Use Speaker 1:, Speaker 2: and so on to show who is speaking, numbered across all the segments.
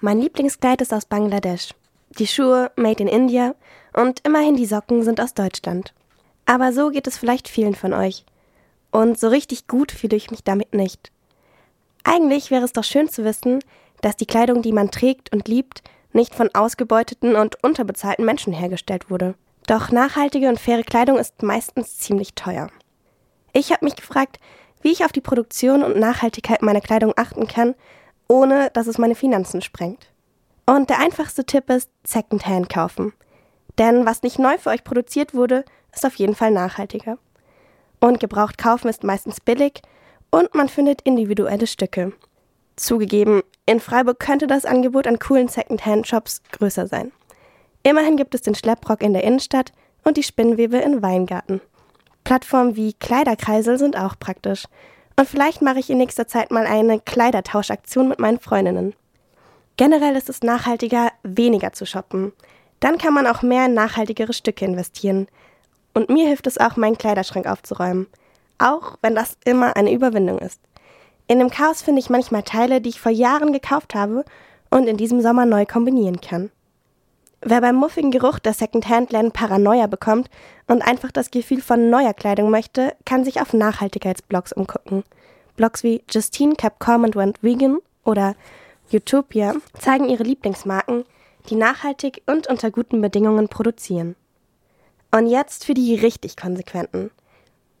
Speaker 1: Mein Lieblingskleid ist aus Bangladesch. Die Schuhe made in India und immerhin die Socken sind aus Deutschland. Aber so geht es vielleicht vielen von euch. Und so richtig gut fühle ich mich damit nicht. Eigentlich wäre es doch schön zu wissen, dass die Kleidung, die man trägt und liebt, nicht von ausgebeuteten und unterbezahlten Menschen hergestellt wurde. Doch nachhaltige und faire Kleidung ist meistens ziemlich teuer. Ich habe mich gefragt, wie ich auf die Produktion und Nachhaltigkeit meiner Kleidung achten kann, ohne dass es meine Finanzen sprengt. Und der einfachste Tipp ist Secondhand kaufen. Denn was nicht neu für euch produziert wurde, ist auf jeden Fall nachhaltiger. Und gebraucht kaufen ist meistens billig und man findet individuelle Stücke. Zugegeben, in Freiburg könnte das Angebot an coolen Secondhand-Shops größer sein. Immerhin gibt es den Schlepprock in der Innenstadt und die Spinnwebe in Weingarten. Plattformen wie Kleiderkreisel sind auch praktisch. Und vielleicht mache ich in nächster Zeit mal eine Kleidertauschaktion mit meinen Freundinnen. Generell ist es nachhaltiger, weniger zu shoppen. Dann kann man auch mehr in nachhaltigere Stücke investieren. Und mir hilft es auch, meinen Kleiderschrank aufzuräumen. Auch wenn das immer eine Überwindung ist. In dem Chaos finde ich manchmal Teile, die ich vor Jahren gekauft habe und in diesem Sommer neu kombinieren kann. Wer beim muffigen Geruch der Secondhand-Läden Paranoia bekommt und einfach das Gefühl von neuer Kleidung möchte, kann sich auf Nachhaltigkeitsblogs umgucken. Blogs wie Justine Calm and Went Vegan oder Utopia zeigen ihre Lieblingsmarken, die nachhaltig und unter guten Bedingungen produzieren. Und jetzt für die richtig konsequenten.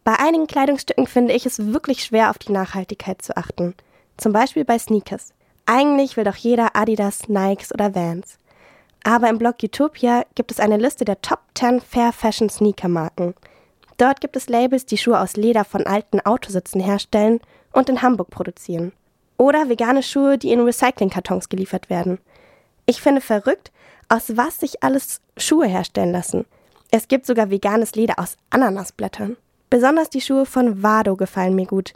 Speaker 1: Bei einigen Kleidungsstücken finde ich es wirklich schwer, auf die Nachhaltigkeit zu achten. Zum Beispiel bei Sneakers. Eigentlich will doch jeder Adidas, Nikes oder Vans. Aber im Blog Utopia gibt es eine Liste der Top 10 Fair Fashion Sneaker Marken. Dort gibt es Labels, die Schuhe aus Leder von alten Autositzen herstellen und in Hamburg produzieren. Oder vegane Schuhe, die in Recyclingkartons geliefert werden. Ich finde verrückt, aus was sich alles Schuhe herstellen lassen. Es gibt sogar veganes Leder aus Ananasblättern. Besonders die Schuhe von Vado gefallen mir gut.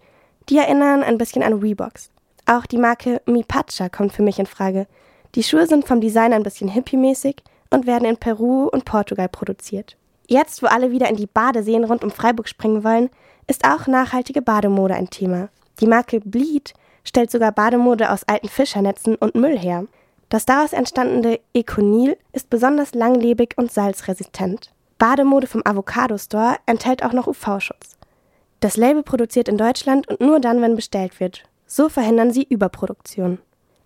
Speaker 1: Die erinnern ein bisschen an Reeboks. Auch die Marke Mipacha kommt für mich in Frage. Die Schuhe sind vom Design ein bisschen hippie-mäßig und werden in Peru und Portugal produziert. Jetzt, wo alle wieder in die Badeseen rund um Freiburg springen wollen, ist auch nachhaltige Bademode ein Thema. Die Marke Bleed stellt sogar Bademode aus alten Fischernetzen und Müll her. Das daraus entstandene Econil ist besonders langlebig und salzresistent. Bademode vom Avocado Store enthält auch noch UV-Schutz. Das Label produziert in Deutschland und nur dann, wenn bestellt wird. So verhindern sie Überproduktion.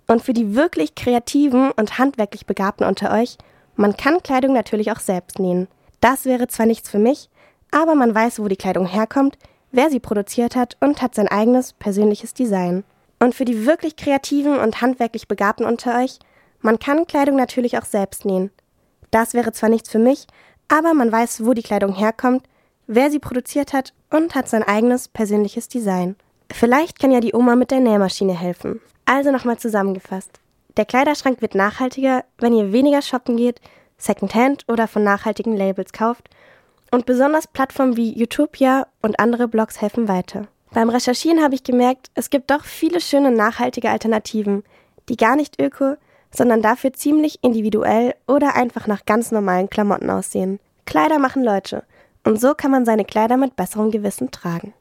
Speaker 1: Und für die wirklich kreativen und handwerklich Begabten unter euch, man kann Kleidung natürlich auch selbst nähen. Das wäre zwar nichts für mich, aber man weiß, wo die Kleidung herkommt, wer sie produziert hat und hat sein eigenes persönliches Design. Und für die wirklich kreativen und handwerklich Begabten unter euch, man kann Kleidung natürlich auch selbst nähen. Das wäre zwar nichts für mich, aber man weiß, wo die Kleidung herkommt, wer sie produziert hat und hat sein eigenes persönliches Design. Vielleicht kann ja die Oma mit der Nähmaschine helfen. Also nochmal zusammengefasst. Der Kleiderschrank wird nachhaltiger, wenn ihr weniger shoppen geht, Secondhand oder von nachhaltigen Labels kauft und besonders Plattformen wie Utopia und andere Blogs helfen weiter. Beim Recherchieren habe ich gemerkt, es gibt doch viele schöne nachhaltige Alternativen, die gar nicht öko, sondern dafür ziemlich individuell oder einfach nach ganz normalen Klamotten aussehen. Kleider machen Leute und so kann man seine Kleider mit besserem Gewissen tragen.